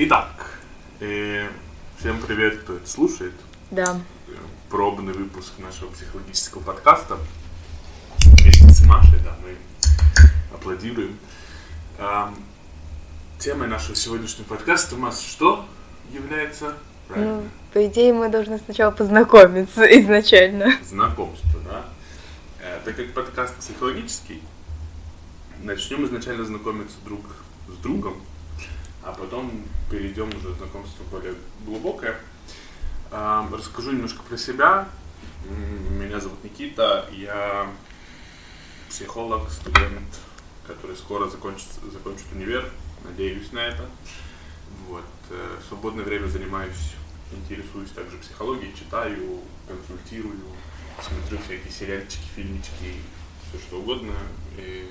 Итак, э, всем привет, кто это слушает. Да. Пробный выпуск нашего психологического подкаста. Вместе с Машей, да, мы аплодируем. Эм, темой нашего сегодняшнего подкаста у нас что является? Правильно. Ну, по идее, мы должны сначала познакомиться изначально. Знакомство, да. Э, так как подкаст психологический, начнем изначально знакомиться друг с другом, а потом перейдем уже знакомство более глубокое. А, расскажу немножко про себя. Меня зовут Никита, я психолог, студент, который скоро закончит, закончит универ, надеюсь на это. Вот. Э, в свободное время занимаюсь, интересуюсь также психологией, читаю, консультирую, смотрю всякие сериальчики, фильмички, все что угодно, и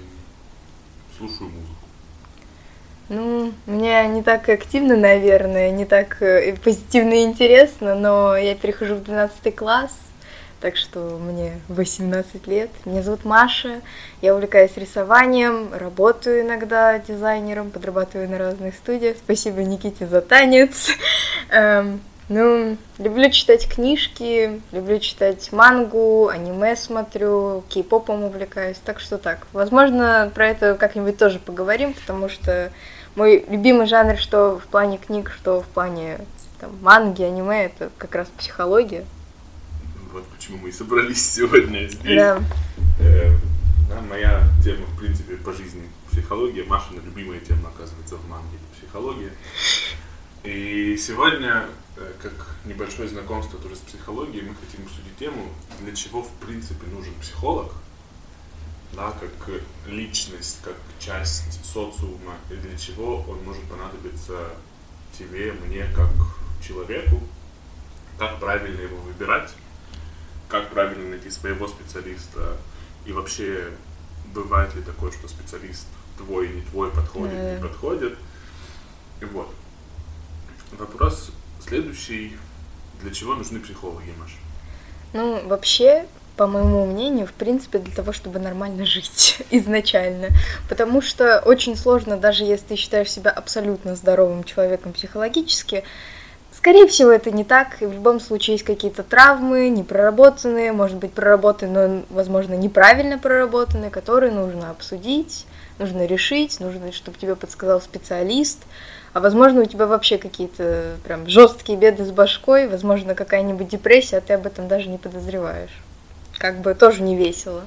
слушаю музыку. Ну, мне не так активно, наверное, не так э, позитивно и интересно, но я перехожу в 12 класс, так что мне 18 лет. Меня зовут Маша, я увлекаюсь рисованием, работаю иногда дизайнером, подрабатываю на разных студиях. Спасибо Никите за танец. Эм, ну, люблю читать книжки, люблю читать мангу, аниме смотрю, кей-попом увлекаюсь, так что так. Возможно, про это как-нибудь тоже поговорим, потому что мой любимый жанр, что в плане книг, что в плане там, манги, аниме, это как раз психология. Вот почему мы и собрались сегодня здесь. Да. Э, да, моя тема, в принципе, по жизни психология. Машина любимая тема, оказывается, в манге психология. И сегодня, э, как небольшое знакомство тоже с психологией, мы хотим обсудить тему, для чего, в принципе, нужен психолог – да, как личность, как часть социума, и для чего он может понадобиться тебе, мне, как человеку, как правильно его выбирать, как правильно найти своего специалиста, и вообще бывает ли такое, что специалист твой, не твой, подходит, не подходит. И вот. Вопрос следующий. Для чего нужны психологи, Маша? Ну, вообще, по моему мнению, в принципе, для того, чтобы нормально жить изначально. Потому что очень сложно, даже если ты считаешь себя абсолютно здоровым человеком психологически, Скорее всего, это не так, и в любом случае есть какие-то травмы, непроработанные, может быть, проработанные, но, возможно, неправильно проработанные, которые нужно обсудить, нужно решить, нужно, чтобы тебе подсказал специалист, а возможно, у тебя вообще какие-то прям жесткие беды с башкой, возможно, какая-нибудь депрессия, а ты об этом даже не подозреваешь как бы тоже не весело.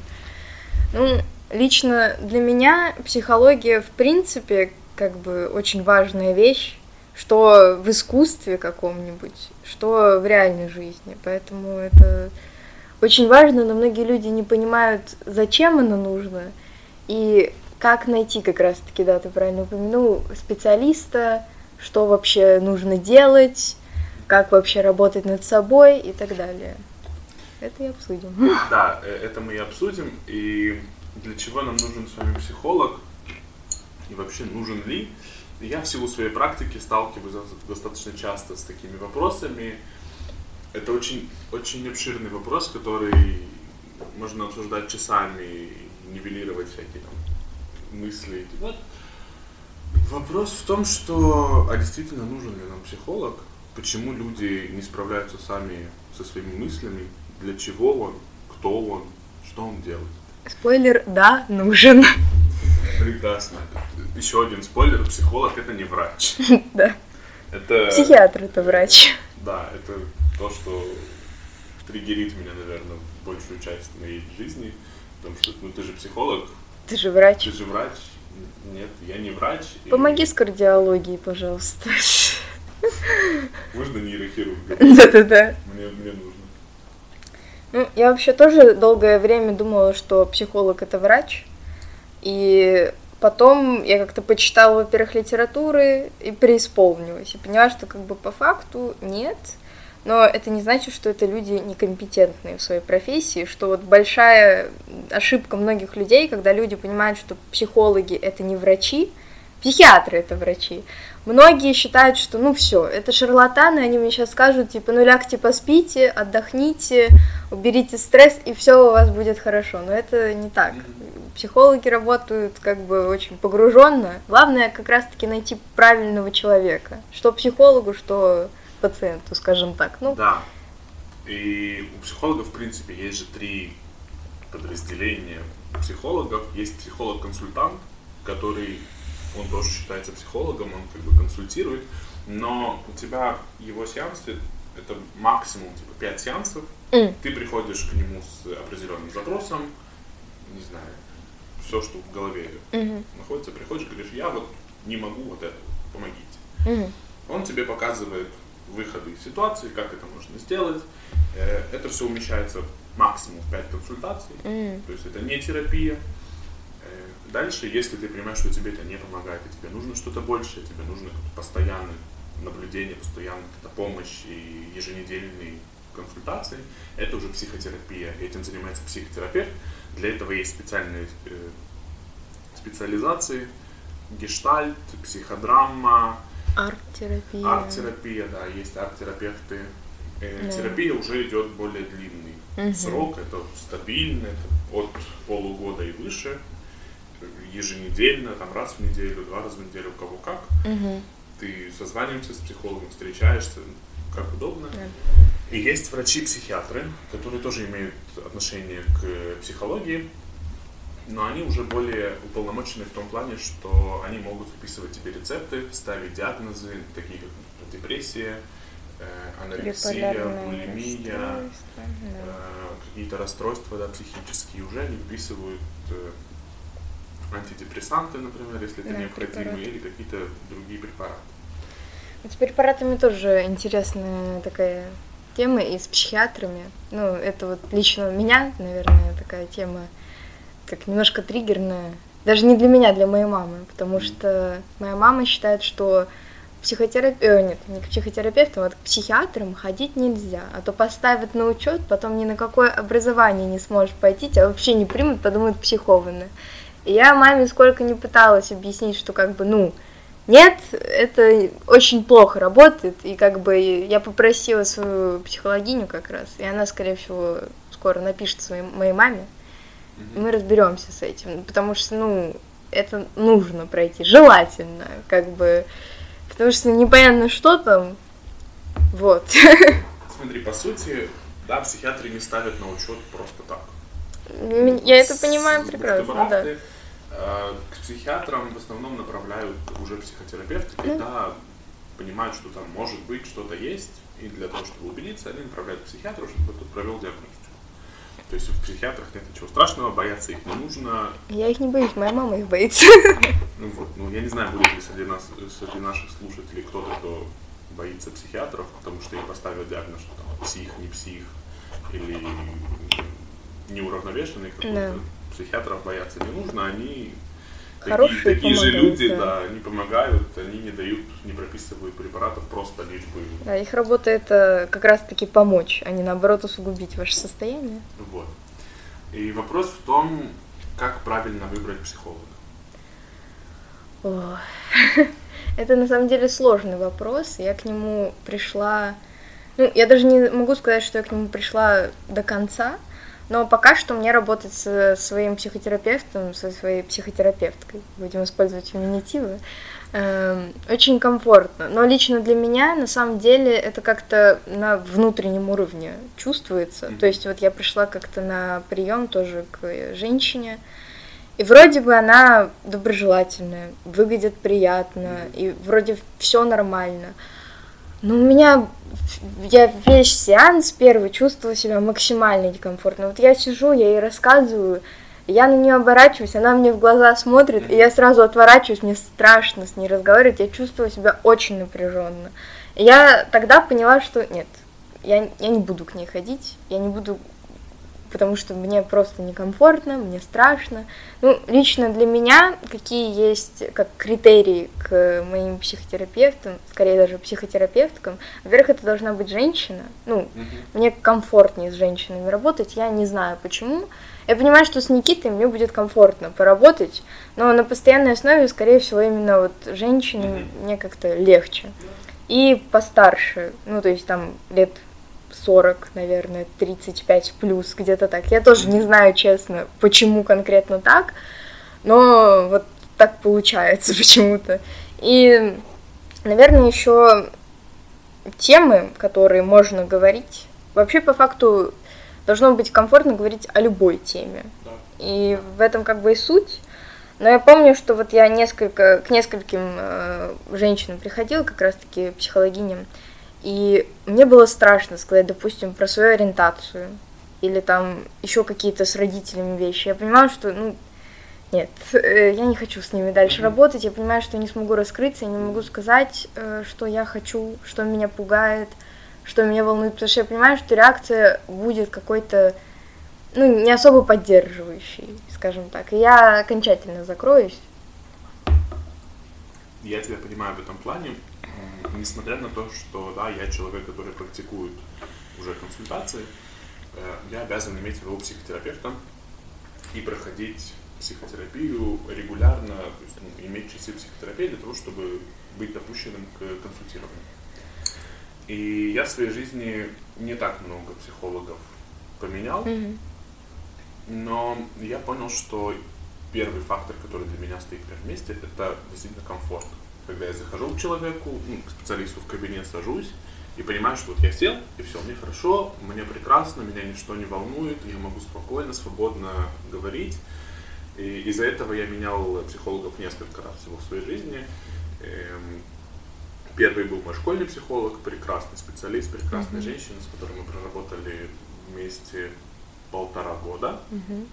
Ну, лично для меня психология, в принципе, как бы очень важная вещь, что в искусстве каком-нибудь, что в реальной жизни. Поэтому это очень важно, но многие люди не понимают, зачем оно нужно и как найти как раз-таки, да, ты правильно упомянул, специалиста, что вообще нужно делать, как вообще работать над собой и так далее. Это и обсудим. Да, э, это мы и обсудим. И для чего нам нужен с вами психолог? И вообще нужен ли? Я в силу своей практики сталкиваюсь достаточно часто с такими вопросами. Это очень, очень обширный вопрос, который можно обсуждать часами, нивелировать всякие там мысли. Вот. Вопрос в том, что а действительно нужен ли нам психолог? Почему люди не справляются сами со своими мыслями? Для чего он, кто он, что он делает. Спойлер, да, нужен. Прекрасно. Еще один спойлер, психолог это не врач. Да. Это... Психиатр это врач. Да, это то, что триггерит меня, наверное, большую часть моей жизни. Потому что, ну, ты же психолог. Ты же врач. Ты же врач. Нет, я не врач. Помоги и... с кардиологией, пожалуйста. Можно нейрохирурга? Да-да-да. Мне, мне нужно. Ну, я вообще тоже долгое время думала, что психолог это врач. И потом я как-то почитала, во-первых, литературы и преисполнилась. И поняла, что как бы по факту нет. Но это не значит, что это люди некомпетентные в своей профессии, что вот большая ошибка многих людей, когда люди понимают, что психологи это не врачи, Психиатры это врачи. Многие считают, что ну все, это шарлатаны, они мне сейчас скажут, типа, ну лягте, поспите, отдохните, уберите стресс, и все у вас будет хорошо. Но это не так. Психологи работают как бы очень погруженно. Главное как раз-таки найти правильного человека. Что психологу, что пациенту, скажем так. Ну, Да. И у психологов, в принципе, есть же три подразделения психологов. Есть психолог-консультант, который, он тоже считается психологом, он как бы консультирует, но у тебя его сеансы, это максимум типа 5 сеансов, М. ты приходишь к нему с определенным запросом, не знаю, все, что в голове Мгм. находится, приходишь, говоришь, я вот не могу вот это, помогите. Мгм. Он тебе показывает выходы из ситуации, как это можно сделать. Э, Это все умещается максимум в 5 консультаций, М. то есть это не терапия. Дальше, если ты понимаешь, что тебе это не помогает, и тебе нужно что-то большее, тебе нужно постоянное наблюдение, постоянная помощь и еженедельные консультации, это уже психотерапия. Этим занимается психотерапевт. Для этого есть специальные э, специализации, гештальт, психодрама, Арт-терапия. Арт-терапия, да, есть арт-терапевты. Э, Да. Терапия уже идет более длинный Мгм. срок, это стабильно, это от полугода и выше, еженедельно, там раз в неделю, два раза в неделю, у кого как. Мгм. Ты созваниваешься с психологом, встречаешься, как удобно. Да. И есть врачи-психиатры, которые тоже имеют отношение к психологии, но они уже более уполномочены в том плане, что они могут выписывать тебе рецепты, ставить диагнозы, такие как депрессия, э, анорексия, булимия, да. э, какие-то расстройства да, психические, уже они выписывают э, антидепрессанты, например, если это Да, необходимо, препараты. или какие-то другие препараты. С препаратами тоже интересная такая тема, и с психиатрами. Ну, это вот лично у меня, наверное, такая тема, как немножко триггерная. Даже не для меня, для моей мамы, потому что моя мама считает, что психотерапевт, нет, не к психотерапевтам, а вот к психиатрам ходить нельзя, а то поставят на учет, потом ни на какое образование не сможешь пойти, тебя вообще не примут, подумают психованно. И я маме сколько не пыталась объяснить, что как бы, ну, нет, это очень плохо работает, и как бы я попросила свою психологиню как раз, и она, скорее всего, скоро напишет своей моей маме, и мы разберемся с этим, потому что, ну, это нужно пройти, желательно, как бы, потому что непонятно, что там, вот. Смотри, по сути, да, психиатры не ставят на учет просто так. Я это понимаю прекрасно, да. Э, К психиатрам в основном направляют уже психотерапевты, когда понимают, что там может быть что-то есть, и для того, чтобы убедиться, они направляют к психиатру, чтобы тот провел диагностику. То есть в психиатрах нет ничего страшного, бояться их не нужно. Я их не боюсь, моя мама их боится. Ну вот, ну я не знаю, будет ли среди нас, среди наших слушателей кто-то, кто боится психиатров, потому что им поставят диагноз, что там псих, не псих, или неуравновешенный какой-то. Да. Психиатров бояться не нужно, они такие, Хорошие такие же помогают, люди, да. да. они помогают, они не дают, не прописывают препаратов просто лишь бы Да, их работа это как раз-таки помочь, а не наоборот усугубить ваше состояние. вот. И вопрос в том, как правильно выбрать психолога. Это на самом деле сложный вопрос. Я к нему пришла. Ну, я даже не могу сказать, что я к нему пришла до конца, но пока что мне работать со своим психотерапевтом, со своей психотерапевткой, будем использовать феминитивы, эм, очень комфортно. Но лично для меня, на самом деле, это как-то на внутреннем уровне чувствуется. Мгм. То есть вот я пришла как-то на прием тоже к женщине, и вроде бы она доброжелательная, выглядит приятно, и вроде все нормально. Но у меня, я весь сеанс первый чувствовала себя максимально некомфортно. Вот я сижу, я ей рассказываю, я на нее оборачиваюсь, она мне в глаза смотрит, и я сразу отворачиваюсь, мне страшно с ней разговаривать, я чувствую себя очень напряженно. Я тогда поняла, что нет, я, я не буду к ней ходить, я не буду потому что мне просто некомфортно, мне страшно. Ну, лично для меня какие есть как критерии к моим психотерапевтам, скорее даже психотерапевткам. Во-первых, это должна быть женщина. Ну, Мгм. мне комфортнее с женщинами работать, я не знаю почему. Я понимаю, что с Никитой мне будет комфортно поработать, но на постоянной основе, скорее всего, именно вот женщине Мгм. мне как-то легче. И постарше, ну, то есть там лет 40, наверное, 35 плюс, где-то так. Я тоже не знаю, честно, почему конкретно так, но вот так получается почему-то. И, наверное, еще темы, которые можно говорить. Вообще, по факту, должно быть комфортно говорить о любой теме. И в этом как бы и суть. Но я помню, что вот я несколько, к нескольким э, женщинам приходила, как раз-таки психологиням, и мне было страшно сказать, допустим, про свою ориентацию или там еще какие-то с родителями вещи. Я понимаю, что, ну, нет, э, я не хочу с ними дальше работать. Я понимаю, что не смогу раскрыться, я не могу сказать, э, что я хочу, что меня пугает, что меня волнует, потому что я понимаю, что реакция будет какой-то, ну, не особо поддерживающей, скажем так. И я окончательно закроюсь. Я тебя понимаю в этом плане, несмотря на то, что да, я человек, который практикует уже консультации, э, я обязан иметь своего психотерапевта и проходить психотерапию регулярно, то есть ну, иметь часы психотерапии для того, чтобы быть допущенным к консультированию. И я в своей жизни не так много психологов поменял, Мгм. но я понял, что первый фактор, который для меня стоит в первом месте, это действительно комфорт. Когда я захожу к человеку, ну, к специалисту в кабинет сажусь и понимаю, что вот я сел, и все, мне хорошо, мне прекрасно, меня ничто не волнует, я могу спокойно, свободно говорить. И из-за этого я менял психологов несколько раз всего в своей жизни. Эм, Первый был мой школьный психолог, прекрасный специалист, прекрасная Мгм. женщина, с которой мы проработали вместе полтора года. Мгм.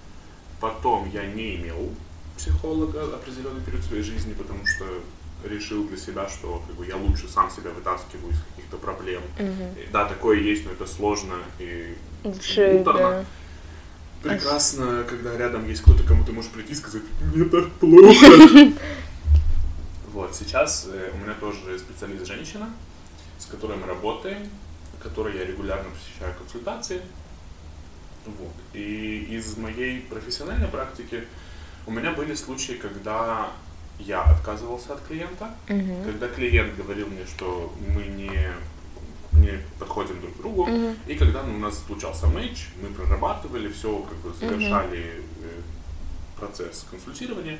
Потом я не имел психолога определенный период своей жизни, потому что решил для себя, что как бы, я лучше сам себя вытаскиваю из каких-то проблем. И Да, такое есть, но это сложно и Лучше, муторно. да. Прекрасно, когда рядом есть кто-то, кому ты можешь прийти и сказать, мне так плохо. Вот, сейчас э, у меня тоже специалист женщина, с которой мы работаем, которой я регулярно посещаю консультации. Вот. И из моей профессиональной практики у меня были случаи, когда я отказывался от клиента, Мгм. когда клиент говорил мне, что мы не, не подходим друг к другу, Мгм. и когда у нас случался матч, мы прорабатывали все, как бы завершали э, процесс консультирования.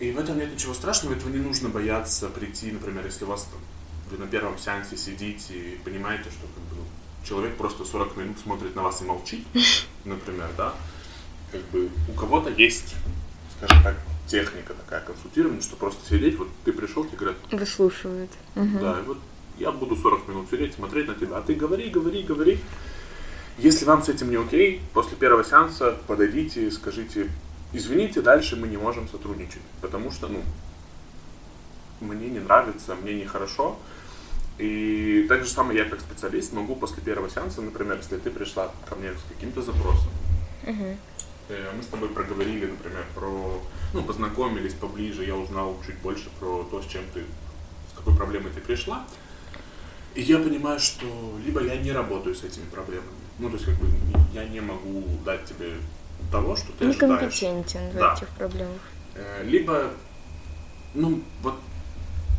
И в этом нет ничего страшного, этого не нужно бояться прийти, например, если у вас там, вы на первом сеансе сидите и понимаете, что как бы, человек просто 40 минут смотрит на вас и молчит, например, да, как бы у кого-то есть, скажем так, техника такая консультирования, что просто сидеть, вот ты пришел, тебе говорят, Выслушивают. Мгм. да, и вот я буду 40 минут сидеть, смотреть на тебя, а ты говори, говори, говори. Если вам с этим не окей, после первого сеанса подойдите и скажите, извините, дальше мы не можем сотрудничать, потому что, ну, мне не нравится, мне нехорошо. И так же самое я как специалист могу после первого сеанса, например, если ты пришла ко мне с каким-то запросом, Мгм. Э, Мы с тобой проговорили, например, про, ну, познакомились поближе, я узнал чуть больше про то, с чем ты, с какой проблемой ты пришла. И я понимаю, что либо я не работаю с этими проблемами, ну, то есть, как бы, я не могу дать тебе того, что ты. Некомпетентен в Да. этих проблемах. Э, Либо, ну, вот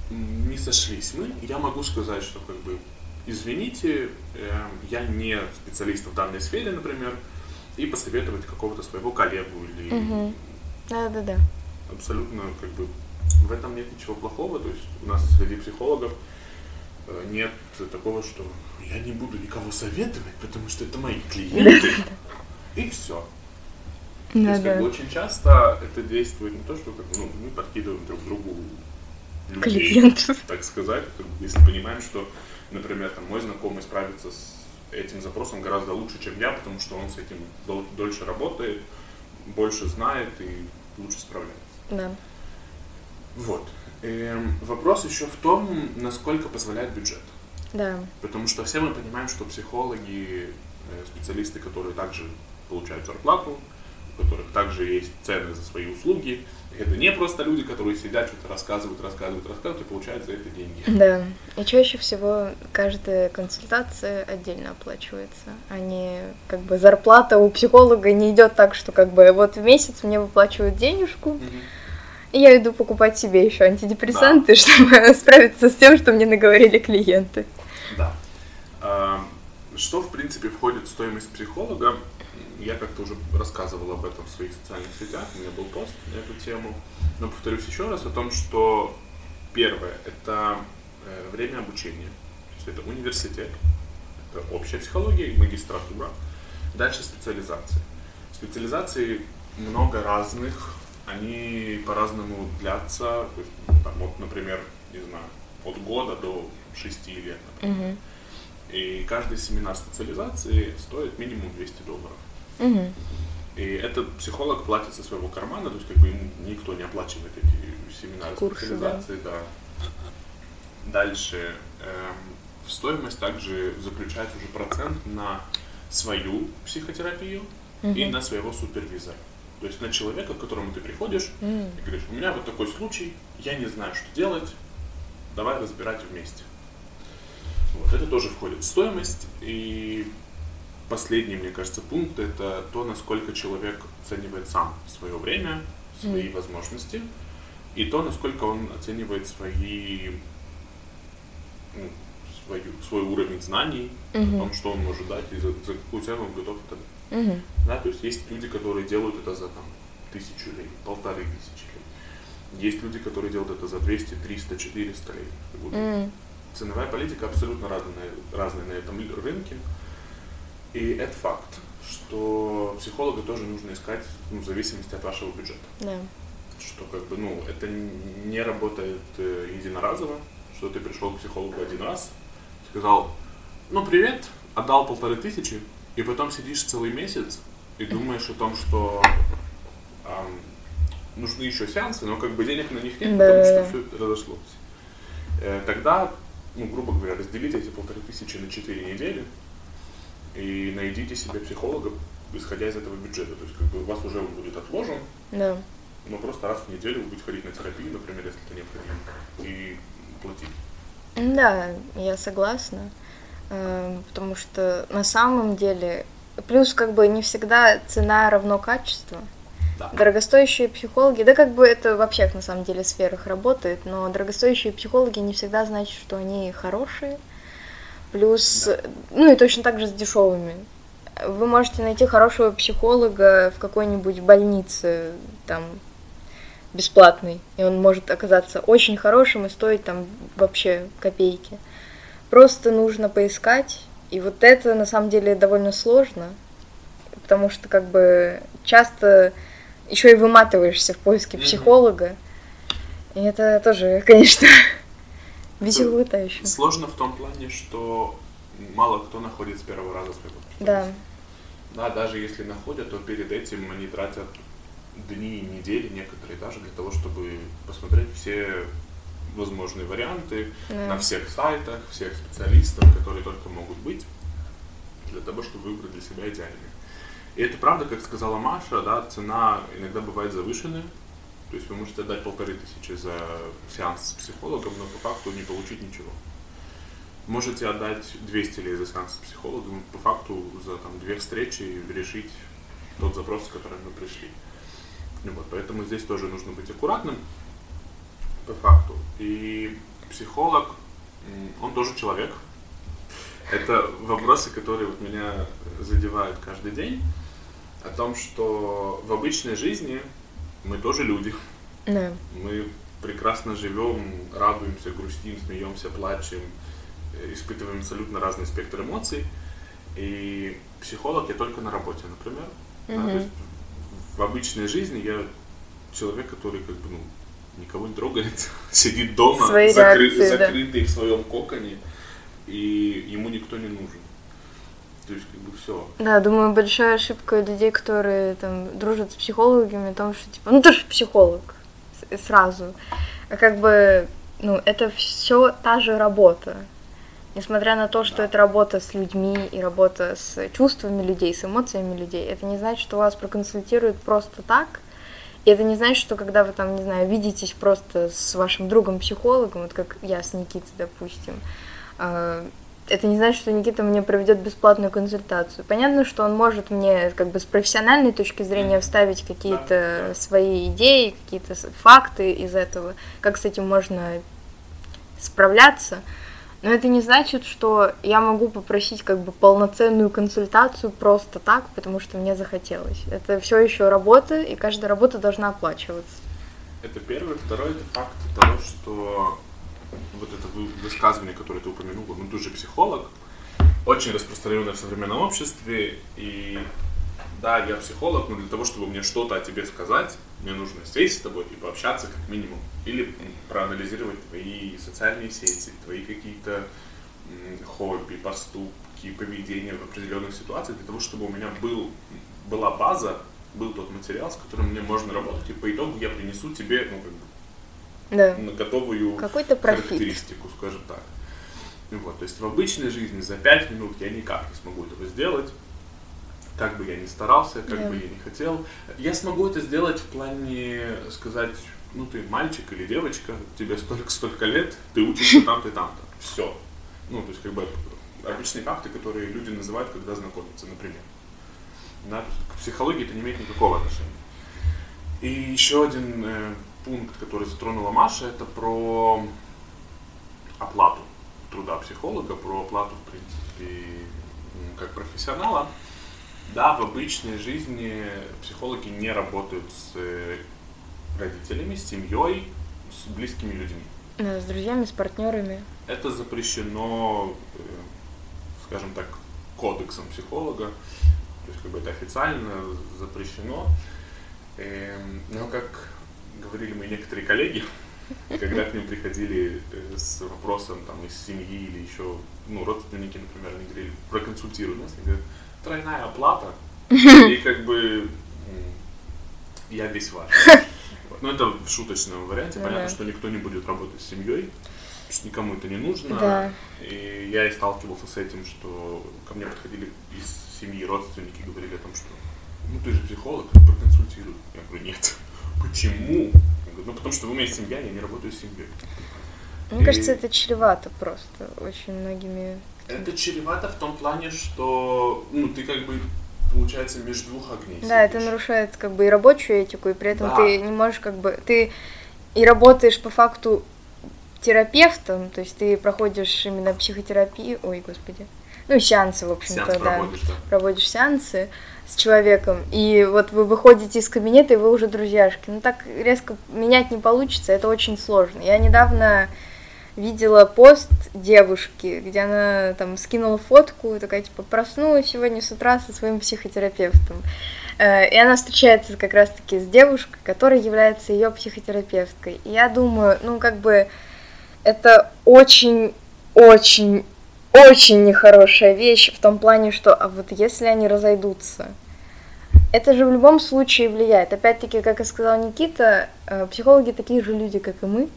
не сошлись мы, я могу сказать, что как бы извините, э, я не специалист в данной сфере, например, и посоветовать какого-то своего коллегу или. Да-да-да. абсолютно как бы в этом нет ничего плохого, то есть у нас среди психологов э, нет такого, что я не буду никого советовать, потому что это мои клиенты, и все. То есть, как бы, очень часто это действует не то, что как, ну, мы подкидываем друг другу людей, Клиентов. так сказать, как если понимаем, что, например, там, мой знакомый справится с этим запросом гораздо лучше, чем я, потому что он с этим дол- дольше работает, больше знает и лучше справляется. Да. Вот. Эм, вопрос еще в том, насколько позволяет бюджет. Да. Потому что все мы понимаем, что психологи, э, специалисты, которые также получают зарплату, у которых также есть цены за свои услуги. Это не просто люди, которые сидят, что-то рассказывают, рассказывают, рассказывают и получают за это деньги. Да. И чаще всего каждая консультация отдельно оплачивается, а не как бы зарплата у психолога не идет так, что как бы вот в месяц мне выплачивают денежку, и я иду покупать себе еще антидепрессанты, да. чтобы справиться с тем, что мне наговорили клиенты. Да. А, что, в принципе, входит в стоимость психолога? Я как-то уже рассказывал об этом в своих социальных сетях, у меня был пост на эту тему. Но повторюсь еще раз о том, что первое – это э, время обучения. То есть это университет, это общая психология и магистратура. Дальше специализация. Специализации много разных, они по-разному длятся. То есть, там, вот, например, не знаю, от года до шести лет, например. Угу. И каждый семинар специализации стоит минимум 200 долларов. Угу. И этот психолог платит со своего кармана, то есть как бы ему никто не оплачивает эти семинары Курсы, специализации, да. да. Дальше эм, в стоимость также заключается уже процент на свою психотерапию угу. и на своего супервизора. То есть на человека, к которому ты приходишь mm. и говоришь, у меня вот такой случай, я не знаю, что делать, давай разбирать вместе. Вот, это тоже входит в стоимость. И последний, мне кажется, пункт это то, насколько человек оценивает сам свое время, свои mm. возможности, и то, насколько он оценивает свои, ну, свою, свой уровень знаний mm-hmm. о том, что он может дать и за, за какую цену он готов это дать. Mm-hmm. Да, то есть есть люди, которые делают это за там, тысячу лет, полторы тысячи лет. Есть люди, которые делают это за 200, 300, 400 лет. Mm-hmm ценовая политика абсолютно разная, разная на этом рынке. И это факт, что психолога тоже нужно искать ну, в зависимости от вашего бюджета. Да. Что как бы, ну, это не работает э, единоразово, что ты пришел к психологу один раз, сказал, ну, привет, отдал полторы тысячи, и потом сидишь целый месяц и думаешь о том, что эм, нужны еще сеансы, но как бы денег на них нет, да. потому что все разошлось. Э, тогда ну, грубо говоря, разделите эти полторы тысячи на четыре недели и найдите себе психолога, исходя из этого бюджета. То есть, как бы у вас уже он будет отложен, да. но просто раз в неделю вы будете ходить на терапию, например, если это необходимо, и платить. Да, я согласна, э, потому что на самом деле, плюс как бы не всегда цена равно качество. Да. Дорогостоящие психологи, да как бы это во всех на самом деле сферах работает, но дорогостоящие психологи не всегда значит, что они хорошие. Плюс, да. ну и точно так же с дешевыми. Вы можете найти хорошего психолога в какой-нибудь больнице, там, бесплатный, и он может оказаться очень хорошим и стоить там вообще копейки. Просто нужно поискать, и вот это на самом деле довольно сложно, потому что как бы часто еще и выматываешься в поиске психолога. И это тоже, конечно, весело еще. Сложно в том плане, что мало кто находит с первого раза своего Да. Да, даже если находят, то перед этим они тратят дни и недели некоторые даже для того, чтобы посмотреть все возможные варианты да. на всех сайтах, всех специалистов, которые только могут быть, для того, чтобы выбрать для себя идеальный. И это правда, как сказала Маша, да, цена иногда бывает завышенная. То есть вы можете отдать полторы тысячи за сеанс с психологом, но по факту не получить ничего. Можете отдать 200 лей за сеанс с психологом, по факту за там, две встречи решить тот запрос, с которым вы пришли. Ну вот, поэтому здесь тоже нужно быть аккуратным по факту. И психолог, он тоже человек. Это вопросы, которые вот меня задевают каждый день о том, что в обычной жизни мы тоже люди. Да. Мы прекрасно живем, радуемся, грустим, смеемся, плачем, испытываем абсолютно разный спектр эмоций. И психолог я только на работе, например. Угу. Да, то есть в обычной жизни я человек, который как бы ну, никого не трогает, сидит дома, закры, реакции, закрытый да. в своем коконе, и ему никто не нужен. То есть, как бы все. Да, думаю, большая ошибка людей, которые там дружат с психологами, о том, что типа, ну ты же психолог сразу. А как бы, ну, это все та же работа. Несмотря на то, что Да. это работа с людьми и работа с чувствами людей, с эмоциями людей, это не значит, что вас проконсультируют просто так. И это не значит, что когда вы там, не знаю, видитесь просто с вашим другом-психологом, вот как я с Никитой, допустим, э, это не значит, что Никита мне проведет бесплатную консультацию. Понятно, что он может мне как бы с профессиональной точки зрения вставить какие-то да. свои идеи, какие-то факты из этого, как с этим можно справляться. Но это не значит, что я могу попросить как бы полноценную консультацию просто так, потому что мне захотелось. Это все еще работа, и каждая работа должна оплачиваться. Это первое. Второе, это факт того, что вот это вы- высказывание, которое ты упомянула, ну ты же психолог, очень распространенное в современном обществе. И да, я психолог, но для того, чтобы мне что-то о тебе сказать, мне нужно сесть с тобой и пообщаться как минимум. Или проанализировать твои социальные сети, твои какие-то хобби, поступки, поведение в определенных ситуациях, для того, чтобы у меня был, была база, был тот материал, с которым мне можно работать, и по итогу я принесу тебе ну, как бы, Да. на готовую Какой-то характеристику, скажем так. Вот, то есть в обычной жизни за 5 минут я никак не смогу этого сделать. Как бы я ни старался, как Да. бы я ни хотел. Я смогу это сделать в плане сказать, ну ты мальчик или девочка, тебе столько-столько лет, ты учишься там-то и там-то. Все. Ну, то есть как бы обычные факты, которые люди называют, когда знакомятся, например. Да, к психологии это не имеет никакого отношения. И еще один э, пункт, который затронула Маша, это про оплату труда психолога, про оплату, в принципе, как профессионала. Да, в обычной жизни психологи не работают с э, родителями, с семьей, с близкими людьми. Да, С друзьями, с партнерами. Это запрещено, э, скажем так, кодексом психолога. То есть как бы это официально запрещено. Эм, Но как говорили мои некоторые коллеги, когда к ним приходили э, с вопросом там из семьи или еще, ну, родственники, например, они говорили, проконсультируй нас, они говорят, тройная оплата, и как бы я весь ваш. Вот. Ну, это в шуточном варианте. Ну Понятно, да. что никто не будет работать с семьей, что никому это не нужно. Да. И я и сталкивался с этим, что ко мне подходили из семьи родственники, говорили о том, что ну ты же психолог, проконсультируй. Я говорю, нет. Почему? Я говорю, ну потому что у меня есть семья, я не работаю с семьей. Мне И- кажется, это чревато просто очень многими. Это чревато в том плане, что ну ты как бы получается между двух огней. Да, это сидишь. нарушает как бы и рабочую этику, и при этом Да. ты не можешь как бы... Ты и работаешь по факту терапевтом, то есть ты проходишь именно психотерапию, ой, господи, ну, сеансы, в общем-то, Сеанс да. проводишь, да. проводишь сеансы с человеком, и вот вы выходите из кабинета, и вы уже друзьяшки. Ну, так резко менять не получится, это очень сложно. Я недавно видела пост девушки, где она там скинула фотку, такая, типа, проснулась сегодня с утра со своим психотерапевтом. Э, И она встречается как раз-таки с девушкой, которая является ее психотерапевткой. И я думаю, ну, как бы, это очень, очень, нехорошая вещь в том плане, что, а вот если они разойдутся, это же в любом случае влияет. Опять-таки, как и сказал Никита, э, психологи такие же люди, как и мы.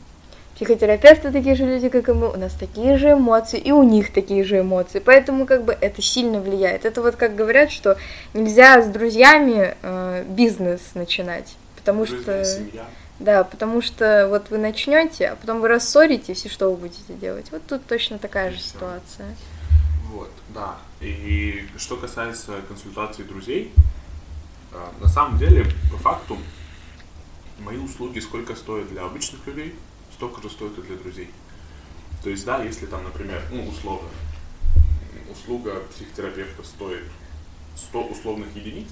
Психотерапевты такие же люди, как и мы. У нас такие же эмоции, и у них такие же эмоции. Поэтому как бы это сильно влияет. Это вот как говорят, что нельзя с друзьями э, бизнес начинать. Потому Друзья, что... семья. Да, потому что вот вы начнете, а потом вы рассоритесь, и что вы будете делать? Вот тут точно такая же И всё. ситуация. Вот, да. И что касается консультаций друзей, а, на самом деле, по факту, мои услуги сколько стоят для обычных людей, столько же стоят и для друзей. То есть, да, если там, например, ну, условно, услуга психотерапевта стоит 100 условных единиц,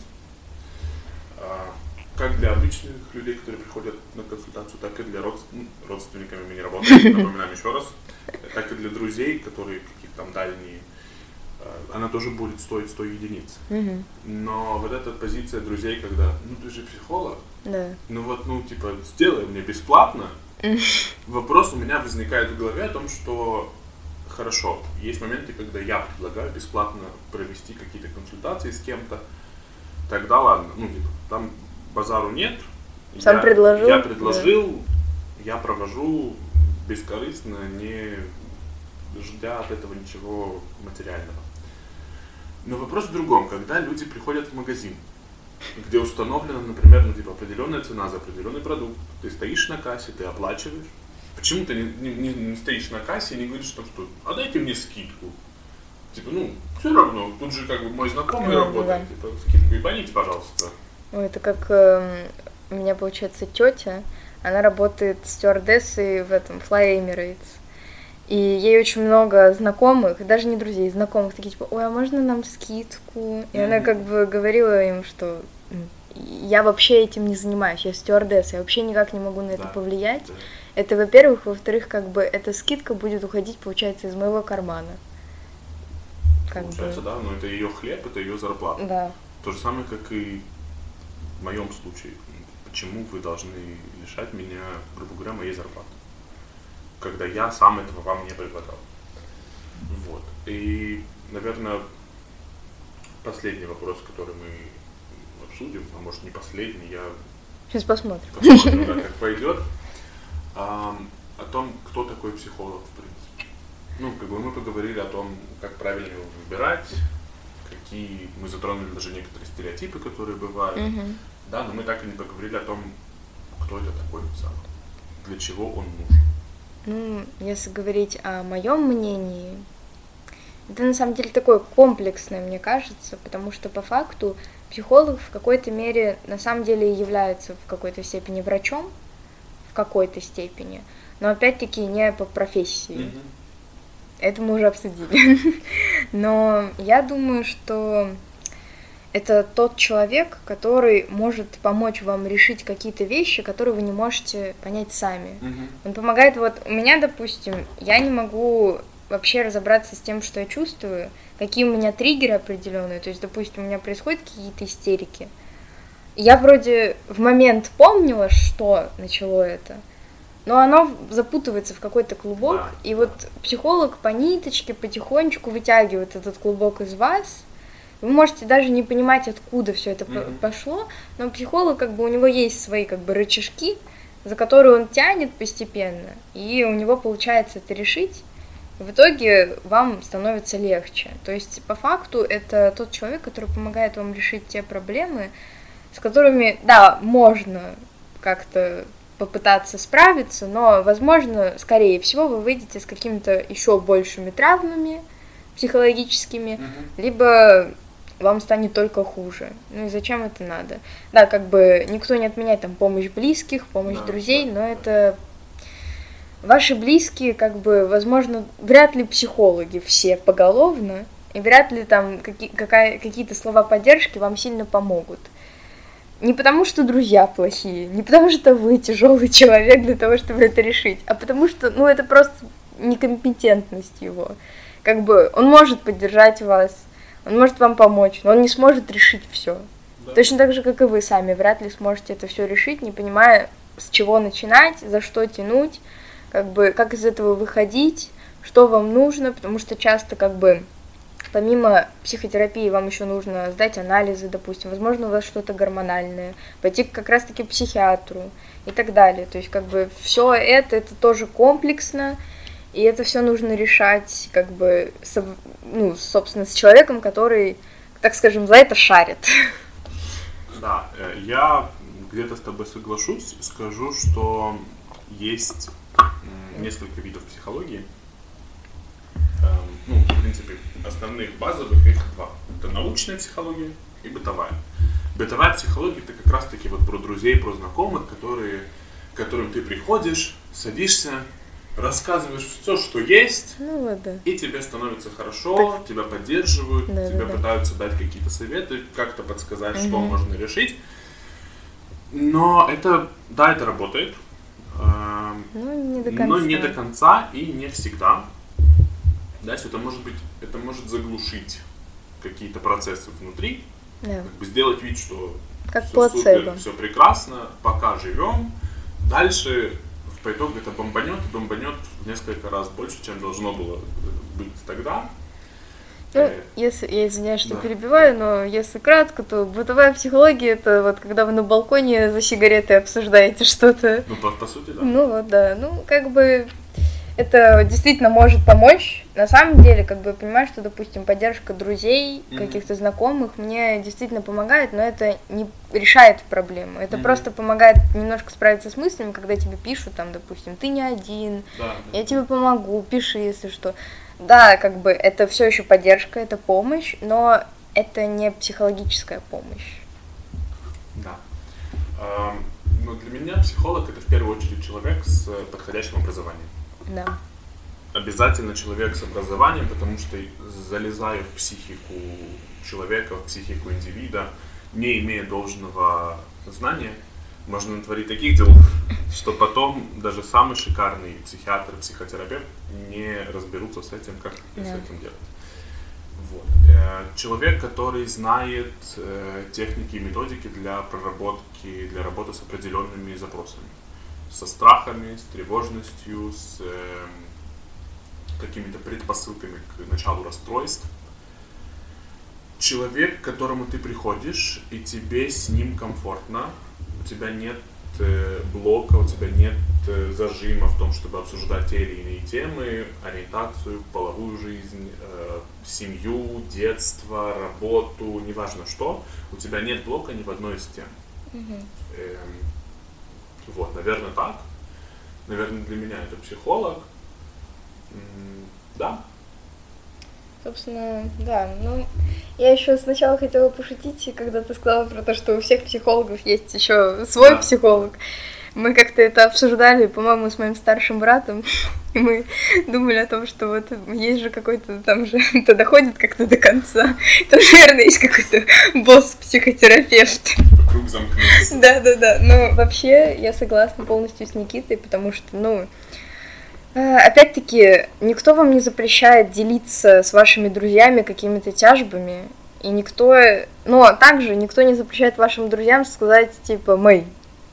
а, как для обычных людей, которые приходят на консультацию, так и для родс- ну, родственниками мы не работаем, напоминаем еще раз, так и для друзей, которые какие-то там дальние, а, она тоже будет стоить 100 единиц. Мгм. Но вот эта позиция друзей, когда, ну ты же психолог, Да. ну вот, ну типа, сделай мне бесплатно, вопрос у меня возникает в голове о том, что хорошо, есть моменты, когда я предлагаю бесплатно провести какие-то консультации с кем-то, тогда ладно, ну типа, там базару нет. Сам я, предложил, Я да. предложил, я провожу бескорыстно, не, ждя от этого ничего материального. Но вопрос в другом, когда люди приходят в магазин, где установлена, например, ну, типа, определенная цена за определенный продукт, ты стоишь на кассе, ты оплачиваешь, почему ты не, не, не стоишь на кассе и не говоришь, что, что а дайте мне скидку. Типа, ну, все равно, тут же как бы мой знакомый Ну, работает, да. типа, скидку ебаните, пожалуйста. Ой, это как эм, у меня получается тетя, она работает стюардессой в этом Fly Emirates. И ей очень много знакомых, даже не друзей, знакомых, такие типа, ой, а можно нам скидку? И она как бы говорила им, что «М, я вообще этим не занимаюсь, я стюардесса, я вообще никак не могу на это Да, повлиять. Да. Это, во-первых, во-вторых, как бы эта скидка будет уходить, получается, из моего кармана. Как Получается, бы. да, но это ее хлеб, это ее зарплата. Да. То же самое, как и в моем случае. Почему вы должны лишать меня, грубо говоря, моей зарплаты? Когда я сам этого вам не предлагал. Вот. И, наверное, последний вопрос, который мы обсудим, а может не последний, я Сейчас посмотрим. посмотрим, да, как пойдет, Ам, о том, кто такой психолог, в принципе. Ну, как бы мы поговорили о том, как правильно его выбирать, какие, мы затронули даже некоторые стереотипы, которые бывают, Мгм. да, но мы так и не поговорили о том, кто это такой деле, для чего он нужен. Ну, если говорить о моем мнении, это на самом деле такое комплексное, мне кажется, потому что по факту психолог в какой-то мере на самом деле является в какой-то степени врачом, в какой-то степени, но опять-таки не по профессии. Это мы уже обсудили. Но я думаю, что это тот человек, который может помочь вам решить какие-то вещи, которые вы не можете понять сами. Мгм. Он помогает, вот у меня, допустим, я не могу вообще разобраться с тем, что я чувствую, какие у меня триггеры определенные. То есть, допустим, у меня происходят какие-то истерики. Я вроде в момент помнила, что начало это, но оно запутывается в какой-то клубок, Да, и вот психолог по ниточке потихонечку вытягивает этот клубок из вас. Вы можете даже не понимать, откуда все это Мгм. пошло, но психолог, как бы, у него есть свои, как бы, рычажки, за которые он тянет постепенно, и у него получается это решить. В итоге вам становится легче. То есть, по факту, это тот человек, который помогает вам решить те проблемы, с которыми, да, можно как-то попытаться справиться, но, возможно, скорее всего, вы выйдете с какими-то еще большими травмами психологическими, Мгм. либо вам станет только хуже. Ну и зачем это надо? Да, как бы никто не отменяет там помощь близких, помощь Да, друзей, да, но да. это ваши близкие, как бы, возможно, вряд ли психологи все поголовно, и вряд ли там какие- какая- какие-то слова поддержки вам сильно помогут. Не потому, что друзья плохие, не потому, что вы тяжелый человек для того, чтобы это решить, а потому что, ну, это просто некомпетентность его. Как бы он может поддержать вас, он может вам помочь, но он не сможет решить все. Да. Точно так же, как и вы сами, вряд ли сможете это все решить, не понимая, с чего начинать, за что тянуть, как бы как из этого выходить, что вам нужно, потому что часто как бы помимо психотерапии вам еще нужно сдать анализы, допустим, возможно, у вас что-то гормональное, пойти как раз-таки к психиатру и так далее. То есть как бы все это, это тоже комплексно, и это все нужно решать, как бы, со- ну, собственно, с человеком, который, так скажем, за это шарит. Да, э, я где-то с тобой соглашусь, скажу, что есть несколько видов психологии. Ну, в принципе, основных базовых их два. Это научная психология и бытовая. Бытовая психология это как раз таки вот про друзей, про знакомых, которые, к которым ты приходишь, садишься, рассказываешь все, что есть, Ну вот, да. и тебе становится хорошо, тебя поддерживают, Да, тебе да, да. пытаются дать какие-то советы, как-то подсказать, что Мгм. можно решить. Но это, да, это работает, эм, Ну, не до конца. но не до конца и не всегда. Да, это может быть, это может заглушить какие-то процессы внутри, Да, как бы сделать вид, что как все плацебо. супер, все прекрасно, пока живем. Дальше по итогу это бомбанет, бомбанет в несколько раз больше, чем должно было быть тогда. Ну, Э, если, я извиняюсь, что да. перебиваю, но если кратко, то бытовая психология это вот когда вы на балконе за сигаретой обсуждаете что-то. Ну, по, по сути, да. Ну вот, да. Ну, как бы это действительно может помочь. На самом деле, как бы я понимаю, что, допустим, поддержка друзей, Мгм. каких-то знакомых мне действительно помогает, но это не решает проблему. Это Мгм. просто помогает немножко справиться с мыслями, когда тебе пишут, там, допустим, ты не один, Да. я тебе помогу, пиши, если что. Да, как бы это все еще поддержка, это помощь, но это не психологическая помощь. Да. Ам, Ну, для меня психолог это в первую очередь человек с подходящим образованием. Да. Обязательно человек с образованием, потому что залезая в психику человека, в психику индивида, не имея должного знания, можно натворить таких дел, что потом даже самый шикарный психиатр, психотерапевт не разберутся с этим, как с Да. этим делать. Вот. Э, Человек, который знает э, техники и методики для проработки, для работы с определенными запросами. Со страхами, с тревожностью, с эм, какими-то предпосылками к началу расстройств. Человек, к которому ты приходишь, и тебе с ним комфортно, у тебя нет э, блока, у тебя нет э, зажима в том, чтобы обсуждать те или иные темы, ориентацию, половую жизнь, э, семью, детство, работу, неважно что, у тебя нет блока ни в одной из тем. Мгм. Эм, вот, наверное, так. Наверное, для меня это психолог. Да. Собственно, да. Ну, я еще сначала хотела пошутить, когда ты сказала про то, что у всех психологов есть еще свой Да. психолог. Мы как-то это обсуждали, по-моему, с моим старшим братом. И мы думали о том, что вот есть же какой-то там же, это доходит как-то до конца. Там, наверное, есть какой-то босс-психотерапевт. Круг замкнулся. Да, да, да. Но вообще я согласна полностью с Никитой, потому что, ну, э, опять-таки, никто вам не запрещает делиться с вашими друзьями какими-то тяжбами, и никто, но также никто не запрещает вашим друзьям сказать, типа, Мэй,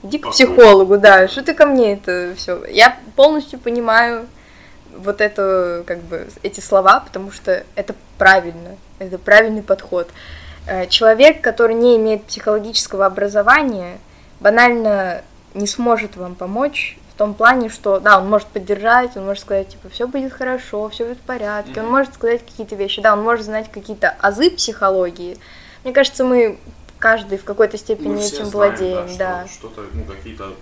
иди к психологу, да, что ты ко мне это все. Я полностью понимаю вот это, как бы, эти слова, потому что это правильно, это правильный подход. Э, Человек, который не имеет психологического образования, банально не сможет вам помочь в том плане, что, да, он может поддержать, он может сказать, типа, все будет хорошо, все будет в порядке, он может сказать какие-то вещи, да, он может знать какие-то азы психологии. Мне кажется, мы каждый в какой-то степени Мы этим знаем, владеем, что да. Что-то, ну, какие-то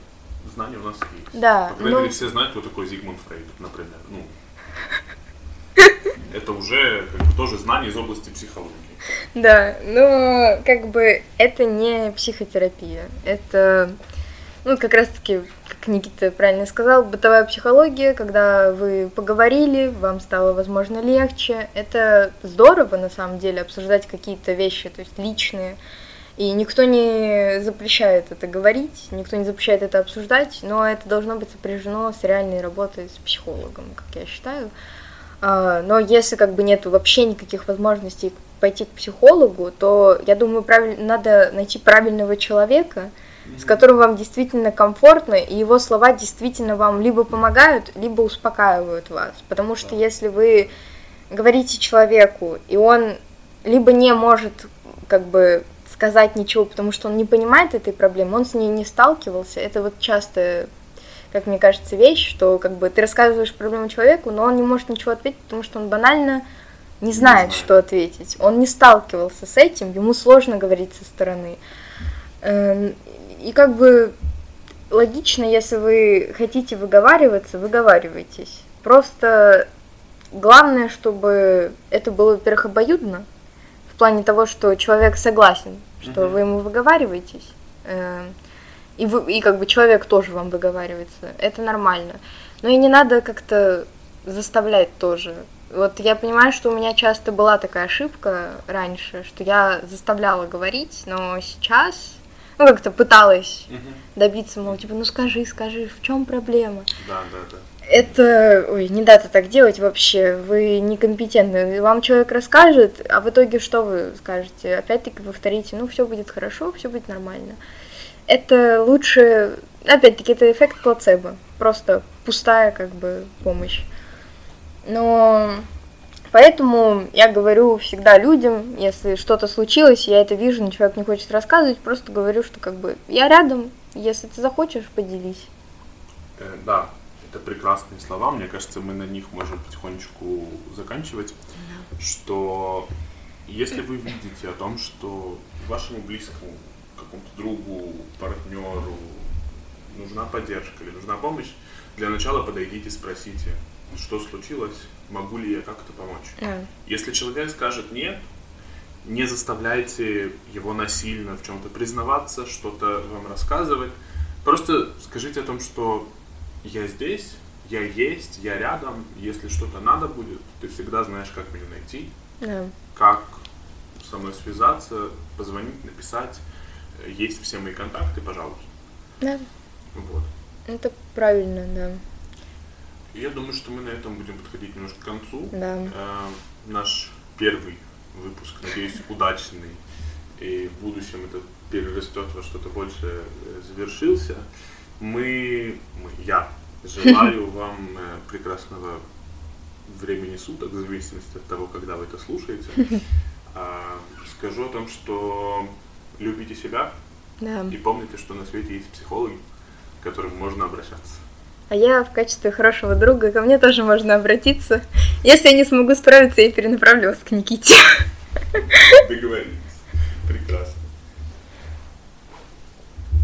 знания у нас есть. Да, По крайней ну- мере, все знают, кто такой Зигмунд Фрейд, например. Ну, это уже как бы, тоже знание из области психологии. Да, но как бы это не психотерапия, это, ну, как раз-таки, как Никита правильно сказал, бытовая психология, когда вы поговорили, вам стало, возможно, легче. Это здорово, на самом деле, обсуждать какие-то вещи, то есть личные. И никто не запрещает это говорить, никто не запрещает это обсуждать, но это должно быть сопряжено с реальной работой с психологом, как я считаю. А, Но если как бы нет вообще никаких возможностей пойти к психологу, то я думаю, правиль... надо найти правильного человека, с которым вам действительно комфортно, и его слова действительно вам либо помогают, либо успокаивают вас. Потому что если вы говорите человеку, и он либо не может как бы сказать ничего, потому что он не понимает этой проблемы, он с ней не сталкивался, это вот часто как мне кажется, вещь, что как бы ты рассказываешь проблему человеку, но он не может ничего ответить, потому что он банально не знает, знает. что ответить. Он не сталкивался с этим, ему сложно говорить со стороны. Эм, И как бы логично, если вы хотите выговариваться, выговаривайтесь. Просто главное, чтобы это было, во-первых, обоюдно, в плане того, что человек согласен, что Мгм. вы ему выговариваетесь. Эм, и, вы, и как бы человек тоже вам выговаривается. Это нормально. Но и не надо как-то заставлять тоже. Вот я понимаю, что у меня часто была такая ошибка раньше, что я заставляла говорить, но сейчас, ну, как-то пыталась Мгм. добиться, мол, типа, ну скажи, скажи, в чем проблема? Да, да, да. Это, ой, не надо так делать вообще, вы некомпетентны. Вам человек расскажет, а в итоге что вы скажете? Опять-таки повторите, ну все будет хорошо, все будет нормально. Это лучше, опять-таки, это эффект плацебо, просто пустая как бы помощь. Но поэтому я говорю всегда людям, если что-то случилось, я это вижу, но человек не хочет рассказывать, просто говорю, что как бы я рядом, если ты захочешь, поделись. Э, Да, Это прекрасные слова. Мне кажется, мы на них можем потихонечку заканчивать. Что если вы видите о том, что вашему близкому, какому-то другу, партнеру нужна поддержка или нужна помощь, для начала подойдите, спросите, что случилось, могу ли я как-то помочь. Да. Если человек скажет нет, не заставляйте его насильно в чем-то признаваться, что-то вам рассказывать. Просто скажите о том, что я здесь, я есть, я рядом, если что-то надо будет, ты всегда знаешь, как меня найти, Да. как со мной связаться, позвонить, написать. Есть все мои контакты, пожалуйста. Да. Вот. Это правильно, да. Я думаю, что мы на этом будем подходить немножко к концу. Да. Э, наш первый выпуск, надеюсь, удачный. И в будущем это перерастет во что-то большее, э, завершился. Мы, мы, я желаю вам э, прекрасного времени суток, в зависимости от того, когда вы это слушаете. А, Скажу о том, что любите себя Да. и помните, что на свете есть психологи, к которым можно обращаться. А я в качестве хорошего друга ко мне тоже можно обратиться. Если я не смогу справиться, я перенаправлю вас к Никите. Договорились. Прекрасно.